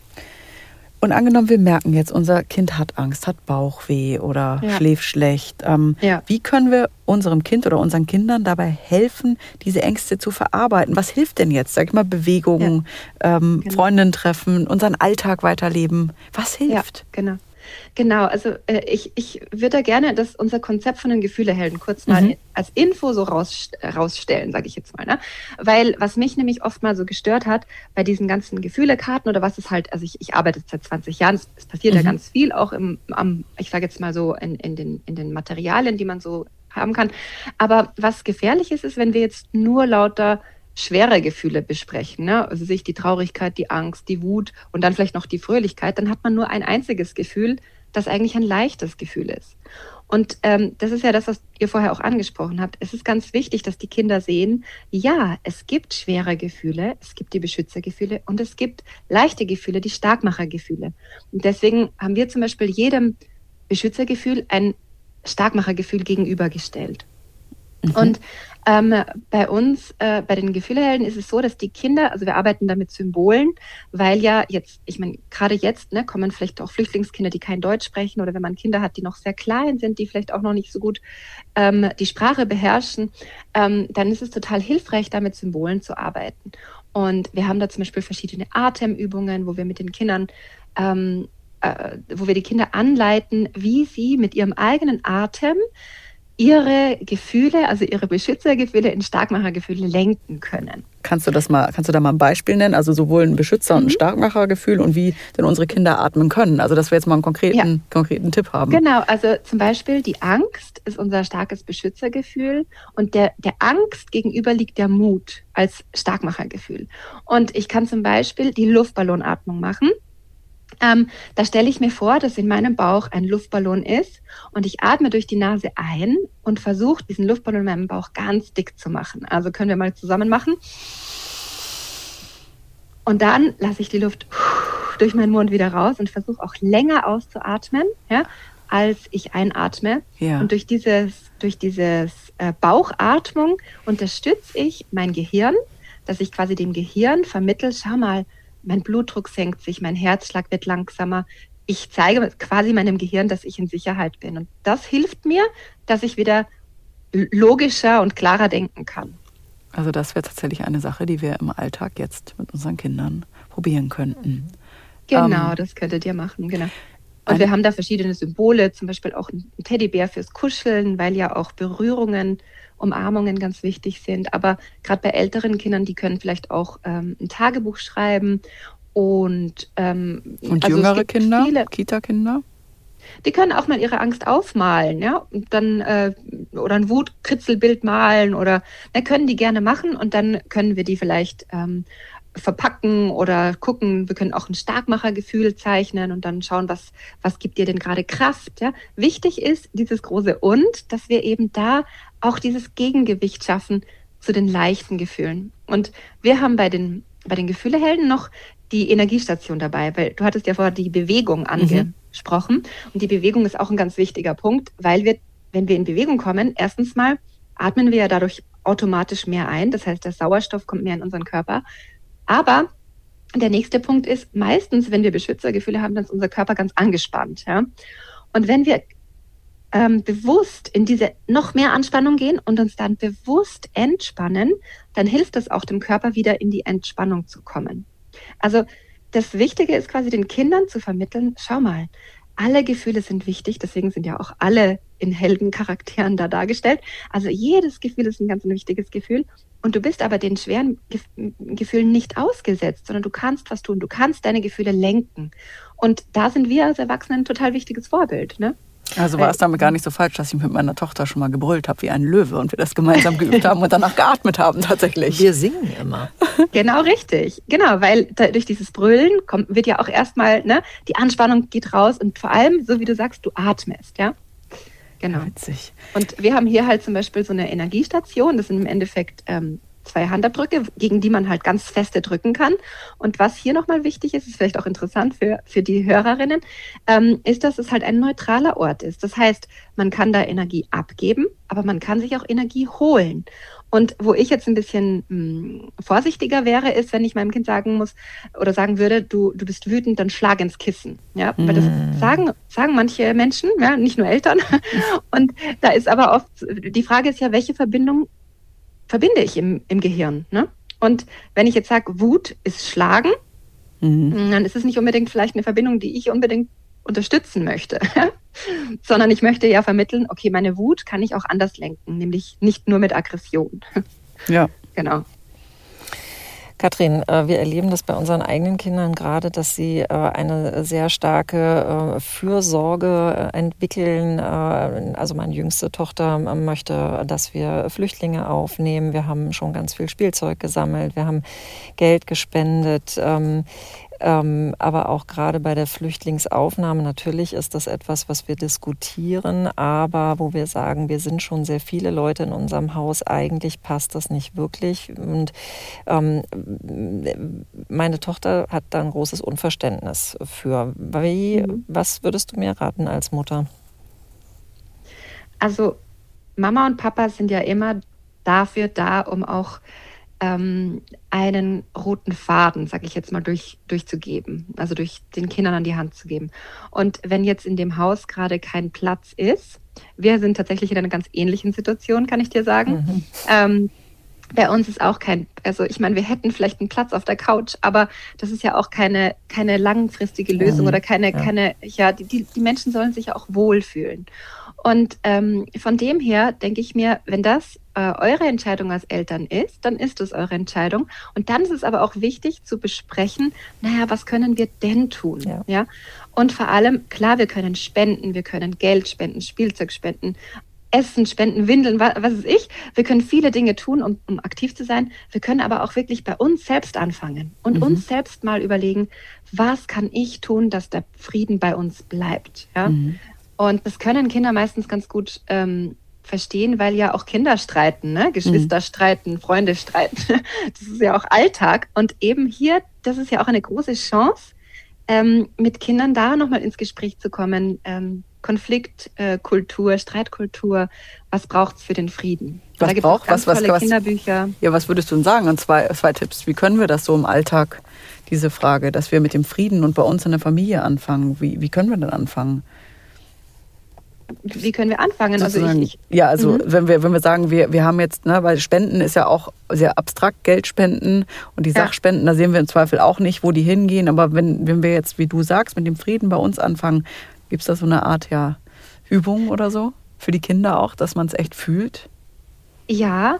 Und angenommen, wir merken jetzt, unser Kind hat Angst, hat Bauchweh oder ja. schläft schlecht. Ähm, ja. Wie können wir unserem Kind oder unseren Kindern dabei helfen, diese Ängste zu verarbeiten? Was hilft denn jetzt? Sag ich mal, Bewegungen, ja. ähm, genau. Freundinnen treffen, unseren Alltag weiterleben. Was hilft? Genau. Genau, also äh, ich, ich würde gerne das, unser Konzept von den Gefühlehelden kurz mal mhm. als Info so raus, rausstellen, sage ich jetzt mal. Ne? Weil was mich nämlich oft mal so gestört hat bei diesen ganzen Gefühlekarten oder was ist halt, also ich, ich arbeite seit 20 Jahren, es, es passiert mhm. ja ganz viel, auch im, am, ich sage jetzt mal so, in, in, den, in den Materialien, die man so haben kann. Aber was gefährlich ist, ist, wenn wir jetzt nur lauter schwere Gefühle besprechen, ne? also sich die Traurigkeit, die Angst, die Wut und dann vielleicht noch die Fröhlichkeit, dann hat man nur ein einziges Gefühl, das eigentlich ein leichtes Gefühl ist. Und ähm, das ist ja das, was ihr vorher auch angesprochen habt. Es ist ganz wichtig, dass die Kinder sehen, ja, es gibt schwere Gefühle, es gibt die Beschützergefühle und es gibt leichte Gefühle, die Starkmachergefühle. Und deswegen haben wir zum Beispiel jedem Beschützergefühl ein Starkmachergefühl gegenübergestellt. Mhm. Und ähm, bei uns, äh, bei den Gefühlehelden ist es so, dass die Kinder, also wir arbeiten da mit Symbolen, weil ja jetzt, ich meine, gerade jetzt ne, kommen vielleicht auch Flüchtlingskinder, die kein Deutsch sprechen oder wenn man Kinder hat, die noch sehr klein sind, die vielleicht auch noch nicht so gut ähm, die Sprache beherrschen, ähm, dann ist es total hilfreich, da mit Symbolen zu arbeiten. Und wir haben da zum Beispiel verschiedene Atemübungen, wo wir mit den Kindern ähm, äh, wo wir die Kinder anleiten, wie sie mit ihrem eigenen Atem ihre Gefühle, also ihre Beschützergefühle in Starkmachergefühle lenken können. Kannst du das mal, kannst du da mal ein Beispiel nennen? Also sowohl ein Beschützer- und ein mhm. Starkmachergefühl und wie denn unsere Kinder atmen können. Also dass wir jetzt mal einen konkreten, ja. konkreten Tipp haben. Genau, also zum Beispiel die Angst ist unser starkes Beschützergefühl und der, der Angst gegenüber liegt der Mut als Starkmachergefühl. Und ich kann zum Beispiel die Luftballonatmung machen. Ähm, da stelle ich mir vor, dass in meinem Bauch ein Luftballon ist und ich atme durch die Nase ein und versuche, diesen Luftballon in meinem Bauch ganz dick zu machen. Also können wir mal zusammen machen. Und dann lasse ich die Luft durch meinen Mund wieder raus und versuche auch länger auszuatmen, ja, als ich einatme. Ja. Und durch dieses, durch dieses äh, Bauchatmung unterstütze ich mein Gehirn, dass ich quasi dem Gehirn vermittel, schau mal, mein Blutdruck senkt sich, mein Herzschlag wird langsamer. Ich zeige quasi meinem Gehirn, dass ich in Sicherheit bin. Und das hilft mir, dass ich wieder logischer und klarer denken kann. Also das wäre tatsächlich eine Sache, die wir im Alltag jetzt mit unseren Kindern probieren könnten. Genau, ähm, das könntet ihr machen, genau. Und wir haben da verschiedene Symbole, zum Beispiel auch ein Teddybär fürs Kuscheln, weil ja auch Berührungen Umarmungen ganz wichtig sind. Aber gerade bei älteren Kindern, die können vielleicht auch ähm, ein Tagebuch schreiben und ähm, und also jüngere Kinder, Kita-Kinder. Die können auch mal ihre Angst aufmalen, ja, und dann äh, oder ein Wutkritzelbild malen oder da können die gerne machen und dann können wir die vielleicht ähm, verpacken oder gucken, wir können auch ein Starkmachergefühl zeichnen und dann schauen, was, was gibt dir denn gerade Kraft. Ja? Wichtig ist dieses große Und, dass wir eben da auch dieses Gegengewicht schaffen zu den leichten Gefühlen. Und wir haben bei den, bei den Gefühlehelden noch die Energiestation dabei, weil du hattest ja vorher die Bewegung mhm. angesprochen. Mhm. Und die Bewegung ist auch ein ganz wichtiger Punkt, weil wir, wenn wir in Bewegung kommen, erstens mal atmen wir ja dadurch automatisch mehr ein. Das heißt, der Sauerstoff kommt mehr in unseren Körper. Aber der nächste Punkt ist, meistens, wenn wir Beschützergefühle haben, dann ist unser Körper ganz angespannt. Ja? Und wenn wir ähm, bewusst in diese noch mehr Anspannung gehen und uns dann bewusst entspannen, dann hilft es auch dem Körper wieder in die Entspannung zu kommen. Also das Wichtige ist quasi den Kindern zu vermitteln, schau mal, alle Gefühle sind wichtig, deswegen sind ja auch alle in Heldencharakteren da dargestellt. Also jedes Gefühl ist ein ganz wichtiges Gefühl und du bist aber den schweren Gef Gefühlen nicht ausgesetzt, sondern du kannst was tun. Du kannst deine Gefühle lenken. Und da sind wir als Erwachsene ein total wichtiges Vorbild. Ne? Also war es damit gar nicht so falsch, dass ich mit meiner Tochter schon mal gebrüllt habe wie ein Löwe und wir das gemeinsam geübt haben und danach geatmet haben tatsächlich. Wir singen immer. Genau richtig. Genau, weil da, durch dieses Brüllen kommt, wird ja auch erstmal, ne, die Anspannung geht raus und vor allem, so wie du sagst, du atmest, ja. Genau. Witzig. Und wir haben hier halt zum Beispiel so eine Energiestation. Das sind im Endeffekt ähm, zwei Handabdrücke, gegen die man halt ganz feste drücken kann. Und was hier nochmal wichtig ist, ist vielleicht auch interessant für, für die Hörerinnen, ähm, ist, dass es halt ein neutraler Ort ist. Das heißt, man kann da Energie abgeben, aber man kann sich auch Energie holen. Und wo ich jetzt ein bisschen mh, hm, vorsichtiger wäre, ist, wenn ich meinem Kind sagen muss oder sagen würde, du, du bist wütend, dann schlag ins Kissen. Ja, mm. weil das mm. sagen, sagen manche Menschen, ja, nicht nur Eltern. Und da ist aber oft, die Frage ist ja, welche Verbindung verbinde ich im, im Gehirn? Ne? Und wenn ich jetzt sage, Wut ist Schlagen, mm. dann ist es nicht unbedingt vielleicht eine Verbindung, die ich unbedingt unterstützen möchte, sondern ich möchte ja vermitteln, okay, meine Wut kann ich auch anders lenken, nämlich nicht nur mit Aggression. Ja. Genau. Kathrin, äh, wir erleben das bei unseren eigenen Kindern gerade, dass sie äh, eine sehr starke äh, Fürsorge entwickeln. Also meine jüngste Tochter möchte, dass wir Flüchtlinge aufnehmen. Wir haben schon ganz viel Spielzeug gesammelt. Wir haben Geld gespendet. Ähm, aber auch gerade bei der Flüchtlingsaufnahme, natürlich ist das etwas, was wir diskutieren, aber wo wir sagen, wir sind schon sehr viele Leute in unserem Haus, eigentlich passt das nicht wirklich. Und ähm, meine Tochter hat da ein großes Unverständnis für. Wie, mhm. Was würdest du mir raten als Mutter? Also Mama und Papa sind ja immer dafür da, um auch ähm, einen roten Faden, sag ich jetzt mal, durch, durchzugeben, also durch den Kindern an die Hand zu geben. Und wenn jetzt in dem Haus gerade kein Platz ist, wir sind tatsächlich in einer ganz ähnlichen Situation, kann ich dir sagen. Mhm. Ähm, bei uns ist auch kein, also ich meine, wir hätten vielleicht einen Platz auf der Couch, aber das ist ja auch keine, keine langfristige Lösung mhm. oder keine, ja. keine, ja, die, die Menschen sollen sich ja auch wohlfühlen. Und ähm, von dem her denke ich mir, wenn das äh, eure Entscheidung als Eltern ist, dann ist es eure Entscheidung. Und dann ist es aber auch wichtig zu besprechen, naja, was können wir denn tun? Ja. ja? Und vor allem, klar, wir können spenden, wir können Geld spenden, Spielzeug spenden, Essen spenden, Windeln, was, was ist ich. Wir können viele Dinge tun, um, um aktiv zu sein. Wir können aber auch wirklich bei uns selbst anfangen und mhm. uns selbst mal überlegen, was kann ich tun, dass der Frieden bei uns bleibt. Ja? Mhm. Und das können Kinder meistens ganz gut ähm, verstehen, weil ja auch Kinder streiten, ne? Geschwister mhm. streiten, Freunde streiten. Das ist ja auch Alltag. Und eben hier, das ist ja auch eine große Chance, ähm, mit Kindern da nochmal ins Gespräch zu kommen. Ähm, Konfliktkultur, äh, Streitkultur, was braucht es für den Frieden? Was da braucht, es was, was, Kinderbücher. Ja, was würdest du denn sagen an zwei, zwei Tipps? Wie können wir das so im Alltag, diese Frage, dass wir mit dem Frieden und bei uns in der Familie anfangen? Wie, wie können wir denn anfangen? Wie können wir anfangen? Also ich, ich, ja, also mhm. wenn wir wenn wir sagen, wir wir haben jetzt, ne, weil Spenden ist ja auch sehr abstrakt, Geldspenden und die ja. Sachspenden, da sehen wir im Zweifel auch nicht, wo die hingehen. Aber wenn wenn wir jetzt, wie du sagst, mit dem Frieden bei uns anfangen, gibt es da so eine Art ja Übung oder so für die Kinder auch, dass man es echt fühlt? Ja,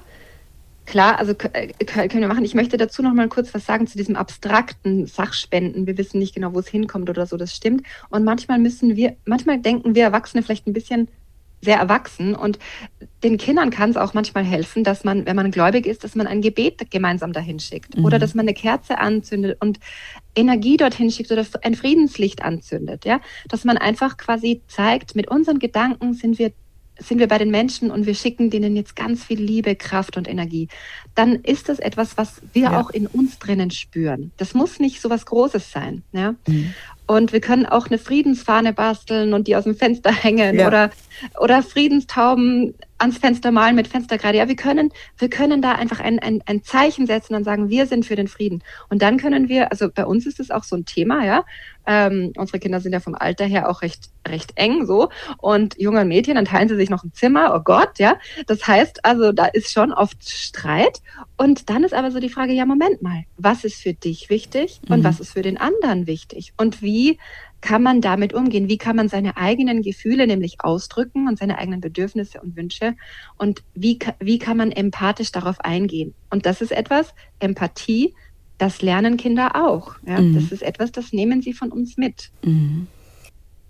Klar, also äh, können wir machen. Ich möchte dazu noch mal kurz was sagen zu diesem abstrakten Sachspenden. Wir wissen nicht genau, wo es hinkommt oder so. Das stimmt. Und manchmal müssen wir, manchmal denken wir Erwachsene vielleicht ein bisschen sehr erwachsen und den Kindern kann es auch manchmal helfen, dass man, wenn man gläubig ist, dass man ein Gebet gemeinsam dahin schickt mhm. oder dass man eine Kerze anzündet und Energie dorthin schickt oder ein Friedenslicht anzündet, ja, dass man einfach quasi zeigt, mit unseren Gedanken sind wir sind wir bei den Menschen und wir schicken denen jetzt ganz viel Liebe, Kraft und Energie, dann ist das etwas, was wir ja. auch in uns drinnen spüren. Das muss nicht so was Großes sein. Ja? Mhm. Und wir können auch eine Friedensfahne basteln und die aus dem Fenster hängen ja. oder, oder Friedenstauben ans Fenster malen mit Fensterkreide. Ja, wir können, wir können da einfach ein, ein, ein Zeichen setzen und sagen, wir sind für den Frieden. Und dann können wir, also bei uns ist es auch so ein Thema, ja. Ähm, unsere Kinder sind ja vom Alter her auch recht, recht eng so. Und junge Mädchen, dann teilen sie sich noch ein Zimmer, oh Gott, ja. Das heißt also, da ist schon oft Streit. Und dann ist aber so die Frage, ja, Moment mal, was ist für dich wichtig und mhm. was ist für den anderen wichtig? Und wie kann man damit umgehen? Wie kann man seine eigenen Gefühle nämlich ausdrücken und seine eigenen Bedürfnisse und Wünsche? Und wie, wie kann man empathisch darauf eingehen? Und das ist etwas, Empathie, das lernen Kinder auch. Ja? Mhm. Das ist etwas, das nehmen sie von uns mit. Mhm.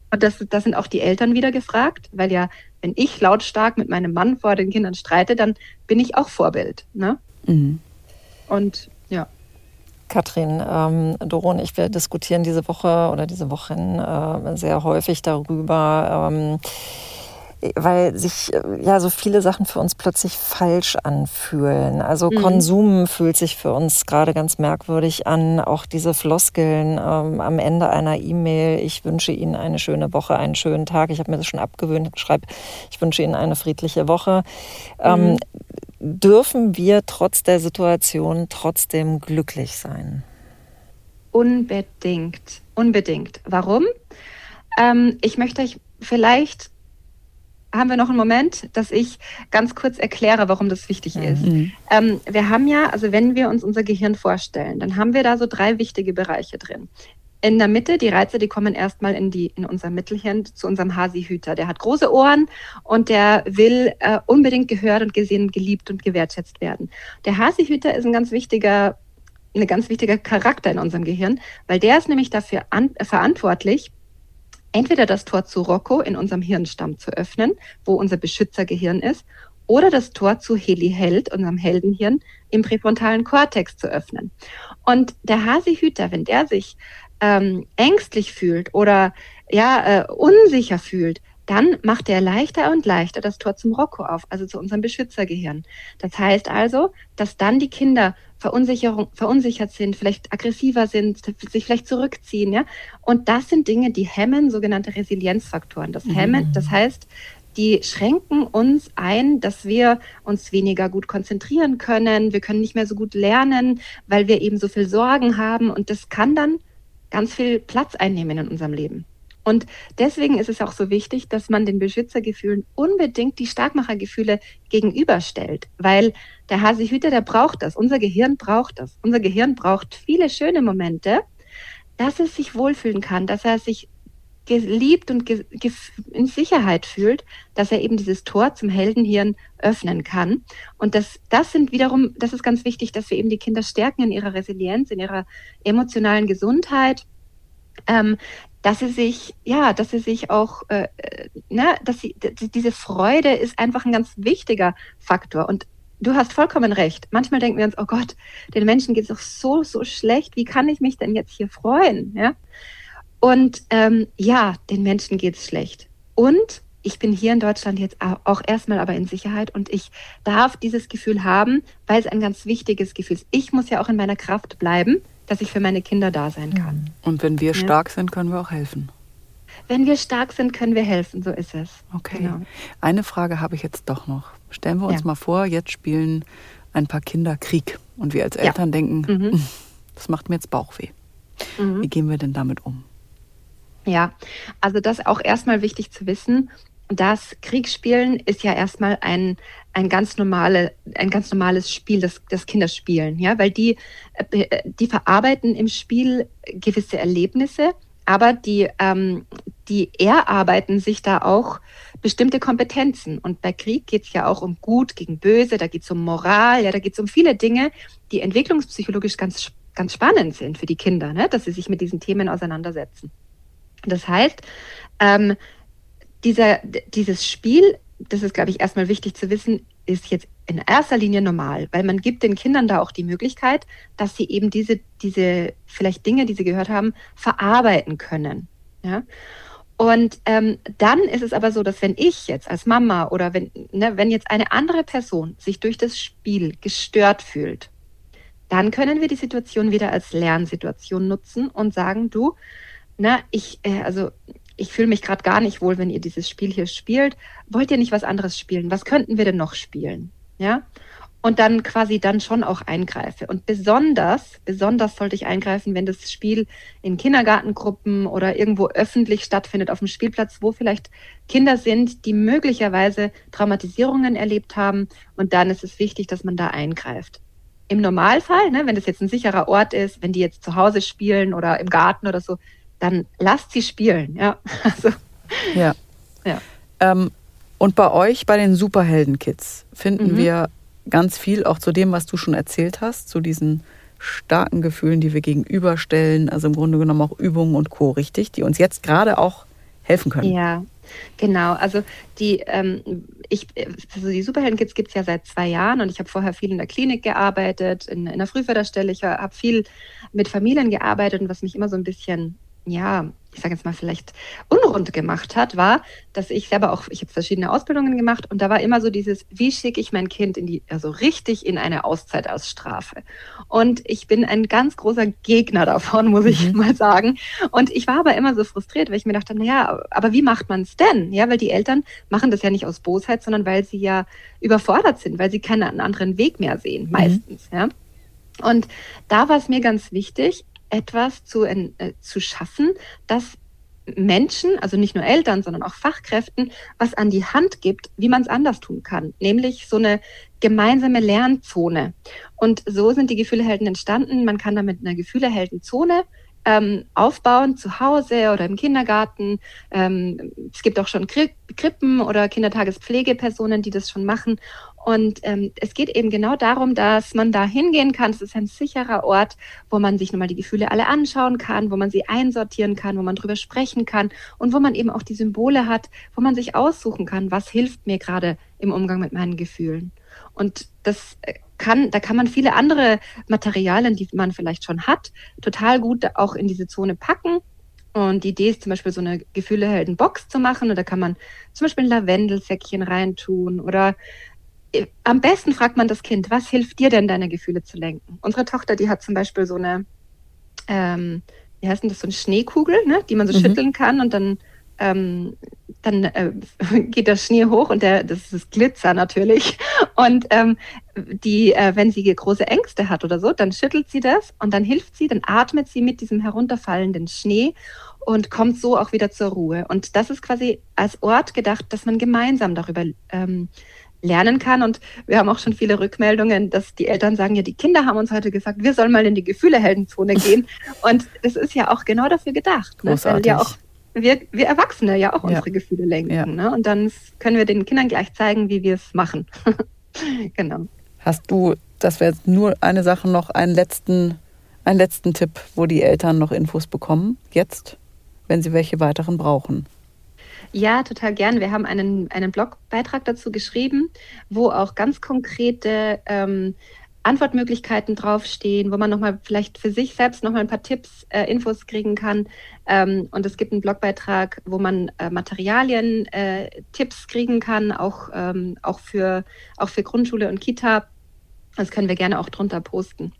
Und das, das sind auch die Eltern wieder gefragt, weil ja, wenn ich lautstark mit meinem Mann vor den Kindern streite, dann bin ich auch Vorbild. Ne? Mhm. Und. Katrin, ähm, Doro und ich, wir diskutieren diese Woche oder diese Wochen äh, sehr häufig darüber, ähm, weil sich äh, ja so viele Sachen für uns plötzlich falsch anfühlen. Also mhm. Konsum fühlt sich für uns gerade ganz merkwürdig an. Auch diese Floskeln ähm, am Ende einer E-Mail. Ich wünsche Ihnen eine schöne Woche, einen schönen Tag. Ich habe mir das schon abgewöhnt. Ich schreibe, ich wünsche Ihnen eine friedliche Woche. Ähm, mhm. dürfen wir trotz der Situation trotzdem glücklich sein? Unbedingt, unbedingt. Warum? Ähm, ich möchte euch vielleicht haben wir noch einen Moment, dass ich ganz kurz erkläre, warum das wichtig mhm. ist. Ähm, wir haben ja, also wenn wir uns unser Gehirn vorstellen, dann haben wir da so drei wichtige Bereiche drin. In der Mitte, die Reize, die kommen erstmal in, die, in unser Mittelhirn zu unserem Hasi-Hüter. Der hat große Ohren und der will äh, unbedingt gehört und gesehen, geliebt und gewertschätzt werden. Der Hasi-Hüter ist ein ganz wichtiger, ein ganz wichtiger Charakter in unserem Gehirn, weil der ist nämlich dafür an, äh, verantwortlich, entweder das Tor zu Rocco in unserem Hirnstamm zu öffnen, wo unser Beschützergehirn ist, oder das Tor zu Heli-Held, unserem Heldenhirn, im präfrontalen Kortex zu öffnen. Und der Hasi-Hüter, wenn der sich ähm, ängstlich fühlt oder ja, äh, unsicher fühlt, dann macht er leichter und leichter das Tor zum Rocco auf, also zu unserem Beschützergehirn. Das heißt also, dass dann die Kinder verunsichert sind, vielleicht aggressiver sind, sich vielleicht zurückziehen, ja. Und das sind Dinge, die hemmen sogenannte Resilienzfaktoren. Das hemmen, mhm. das heißt, die schränken uns ein, dass wir uns weniger gut konzentrieren können. Wir können nicht mehr so gut lernen, weil wir eben so viel Sorgen haben. Und das kann dann ganz viel Platz einnehmen in unserem Leben. Und deswegen ist es auch so wichtig, dass man den Beschützergefühlen unbedingt die Starkmachergefühle gegenüberstellt, weil der Hasehüter, der braucht das. Unser Gehirn braucht das. Unser Gehirn braucht viele schöne Momente, dass es sich wohlfühlen kann, dass er sich geliebt und in Sicherheit fühlt, dass er eben dieses Tor zum Heldenhirn öffnen kann. Und das, das sind wiederum, das ist ganz wichtig, dass wir eben die Kinder stärken in ihrer Resilienz, in ihrer emotionalen Gesundheit, ähm, dass sie sich, ja, dass sie sich auch, äh, ne, dass sie, diese Freude ist einfach ein ganz wichtiger Faktor. Und du hast vollkommen recht. Manchmal denken wir uns, oh Gott, den Menschen geht es doch so, so schlecht. Wie kann ich mich denn jetzt hier freuen? Ja. Und ähm, ja, den Menschen geht es schlecht. Und ich bin hier in Deutschland jetzt auch erstmal aber in Sicherheit und ich darf dieses Gefühl haben, weil es ein ganz wichtiges Gefühl ist. Ich muss ja auch in meiner Kraft bleiben, dass ich für meine Kinder da sein kann. Und wenn wir ja. stark sind, können wir auch helfen. Wenn wir stark sind, können wir helfen, so ist es. Okay. Genau. Eine Frage habe ich jetzt doch noch. Stellen wir uns ja. mal vor, jetzt spielen ein paar Kinder Krieg und wir als Eltern ja. denken, mhm. Hm, das macht mir jetzt Bauchweh. Mhm. Wie gehen wir denn damit um? Ja, also das auch erstmal wichtig zu wissen. Das Kriegsspielen ist ja erstmal ein, ein ganz normale, ein ganz normales Spiel, das, das Kinder spielen, ja, weil die, äh, die verarbeiten im Spiel gewisse Erlebnisse, aber die, ähm, die erarbeiten sich da auch bestimmte Kompetenzen. Und bei Krieg geht es ja auch um Gut gegen Böse, da geht es um Moral, ja, da geht es um viele Dinge, die entwicklungspsychologisch ganz, ganz spannend sind für die Kinder, ne? dass sie sich mit diesen Themen auseinandersetzen. Das heißt, ähm, dieser, dieses Spiel, das ist, glaube ich, erstmal wichtig zu wissen, ist jetzt in erster Linie normal, weil man gibt den Kindern da auch die Möglichkeit, dass sie eben diese, diese vielleicht Dinge, die sie gehört haben, verarbeiten können. Ja? Und ähm, dann ist es aber so, dass wenn ich jetzt als Mama oder wenn, ne, wenn jetzt eine andere Person sich durch das Spiel gestört fühlt, dann können wir die Situation wieder als Lernsituation nutzen und sagen, du, na, ich, äh, also ich fühle mich gerade gar nicht wohl, wenn ihr dieses Spiel hier spielt. Wollt ihr nicht was anderes spielen? Was könnten wir denn noch spielen? Ja? Und dann quasi dann schon auch eingreife. Und besonders, besonders sollte ich eingreifen, wenn das Spiel in Kindergartengruppen oder irgendwo öffentlich stattfindet, auf dem Spielplatz, wo vielleicht Kinder sind, die möglicherweise Traumatisierungen erlebt haben. Und dann ist es wichtig, dass man da eingreift. Im Normalfall, ne, wenn das jetzt ein sicherer Ort ist, wenn die jetzt zu Hause spielen oder im Garten oder so, dann lasst sie spielen. Ja. Also, ja. ja. Ähm, und bei euch, bei den Superhelden-Kids, finden mhm. wir ganz viel auch zu dem, was du schon erzählt hast, zu diesen starken Gefühlen, die wir gegenüberstellen, also im Grunde genommen auch Übungen und Co., richtig, die uns jetzt gerade auch helfen können. Ja, genau. Also die, ähm, ich, also die Superhelden-Kids gibt es ja seit zwei Jahren und ich habe vorher viel in der Klinik gearbeitet, in, in der Frühförderstelle. Ich habe viel mit Familien gearbeitet und was mich immer so ein bisschen ja, ich sage jetzt mal vielleicht unrund gemacht hat, war, dass ich selber auch, ich habe verschiedene Ausbildungen gemacht und da war immer so dieses, wie schicke ich mein Kind in die, also richtig in eine Auszeit aus Strafe. Und ich bin ein ganz großer Gegner davon, muss ich mhm. mal sagen. Und ich war aber immer so frustriert, weil ich mir dachte, naja, aber wie macht man es denn? Ja, weil die Eltern machen das ja nicht aus Bosheit, sondern weil sie ja überfordert sind, weil sie keinen anderen Weg mehr sehen, mhm. meistens, mhm. ja. Und da war es mir ganz wichtig, etwas zu, äh, zu schaffen, das Menschen, also nicht nur Eltern, sondern auch Fachkräften, was an die Hand gibt, wie man es anders tun kann, nämlich so eine gemeinsame Lernzone. Und so sind die Gefühlehelden entstanden. Man kann damit eine Gefühleheldenzone ähm, aufbauen, zu Hause oder im Kindergarten. Ähm, es gibt auch schon Kri Krippen oder Kindertagespflegepersonen, die das schon machen. Und ähm, es geht eben genau darum, dass man da hingehen kann. Es ist ein sicherer Ort, wo man sich nochmal die Gefühle alle anschauen kann, wo man sie einsortieren kann, wo man drüber sprechen kann und wo man eben auch die Symbole hat, wo man sich aussuchen kann, was hilft mir gerade im Umgang mit meinen Gefühlen. Und das äh, kann, da kann man viele andere Materialien, die man vielleicht schon hat, total gut auch in diese Zone packen. Und die Idee ist zum Beispiel so eine Gefühlehelden-Box zu machen. Und da kann man zum Beispiel ein Lavendelsäckchen reintun. Oder am besten fragt man das Kind, was hilft dir denn, deine Gefühle zu lenken? Unsere Tochter, die hat zum Beispiel so eine, ähm, wie heißt denn das, so eine Schneekugel, ne, die man so mhm. schütteln kann und dann ähm, dann äh, geht der Schnee hoch und der, das ist Glitzer natürlich. Und ähm, die, äh, wenn sie große Ängste hat oder so, dann schüttelt sie das und dann hilft sie, dann atmet sie mit diesem herunterfallenden Schnee und kommt so auch wieder zur Ruhe. Und das ist quasi als Ort gedacht, dass man gemeinsam darüber ähm, lernen kann. Und wir haben auch schon viele Rückmeldungen, dass die Eltern sagen, ja, die Kinder haben uns heute gesagt, wir sollen mal in die Gefühleheldenzone gehen. Und es ist ja auch genau dafür gedacht. Ne? Weil ja auch wir, wir Erwachsene ja auch unsere Gefühle lenken. Ja. Ne? Und dann können wir den Kindern gleich zeigen, wie wir es machen. genau. Hast du, das wäre jetzt nur eine Sache noch, einen letzten, einen letzten Tipp, wo die Eltern noch Infos bekommen, jetzt, wenn sie welche weiteren brauchen? Ja, total gern. Wir haben einen, einen Blogbeitrag dazu geschrieben, wo auch ganz konkrete ähm, Antwortmöglichkeiten draufstehen, wo man nochmal vielleicht für sich selbst nochmal ein paar Tipps, äh, Infos kriegen kann. Ähm, und es gibt einen Blogbeitrag, wo man äh, Materialien, äh, Tipps kriegen kann, auch, ähm, auch, für, auch für Grundschule und Kita. Das können wir gerne auch drunter posten.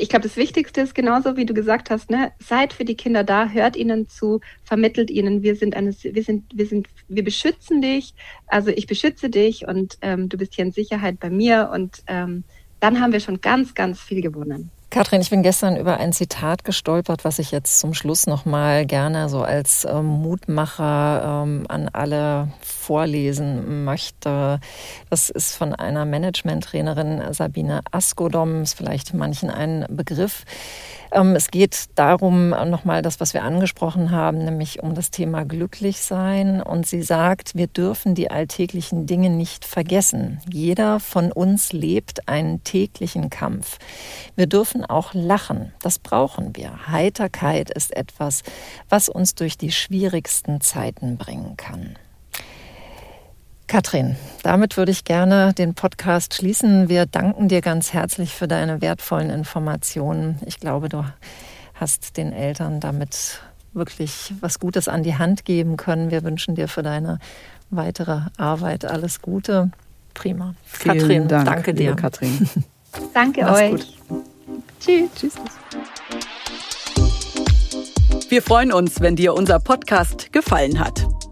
Ich glaube, das Wichtigste ist genauso, wie du gesagt hast, ne? seid für die Kinder da, hört ihnen zu, vermittelt ihnen, wir sind eine, wir sind, wir sind, wir beschützen dich, also ich beschütze dich und ähm, du bist hier in Sicherheit bei mir und ähm, dann haben wir schon ganz, ganz viel gewonnen. Katrin, ich bin gestern über ein Zitat gestolpert, was ich jetzt zum Schluss noch mal gerne so als ähm, Mutmacher ähm, an alle vorlesen möchte. Das ist von einer Management-Trainerin Sabine Askodom, ist vielleicht manchen ein Begriff. Ähm, es geht darum, nochmal das, was wir angesprochen haben, nämlich um das Thema Glücklichsein. Und sie sagt, wir dürfen die alltäglichen Dinge nicht vergessen. Jeder von uns lebt einen täglichen Kampf. Wir dürfen auch lachen. Das brauchen wir. Heiterkeit ist etwas, was uns durch die schwierigsten Zeiten bringen kann. Katrin, damit würde ich gerne den Podcast schließen. Wir danken dir ganz herzlich für deine wertvollen Informationen. Ich glaube, du hast den Eltern damit wirklich was Gutes an die Hand geben können. Wir wünschen dir für deine weitere Arbeit alles Gute. Prima. Vielen Katrin, Dank, danke dir. Katrin. danke Mach's euch. Gut. Tschüss. Tschüss. Wir freuen uns, wenn dir unser Podcast gefallen hat.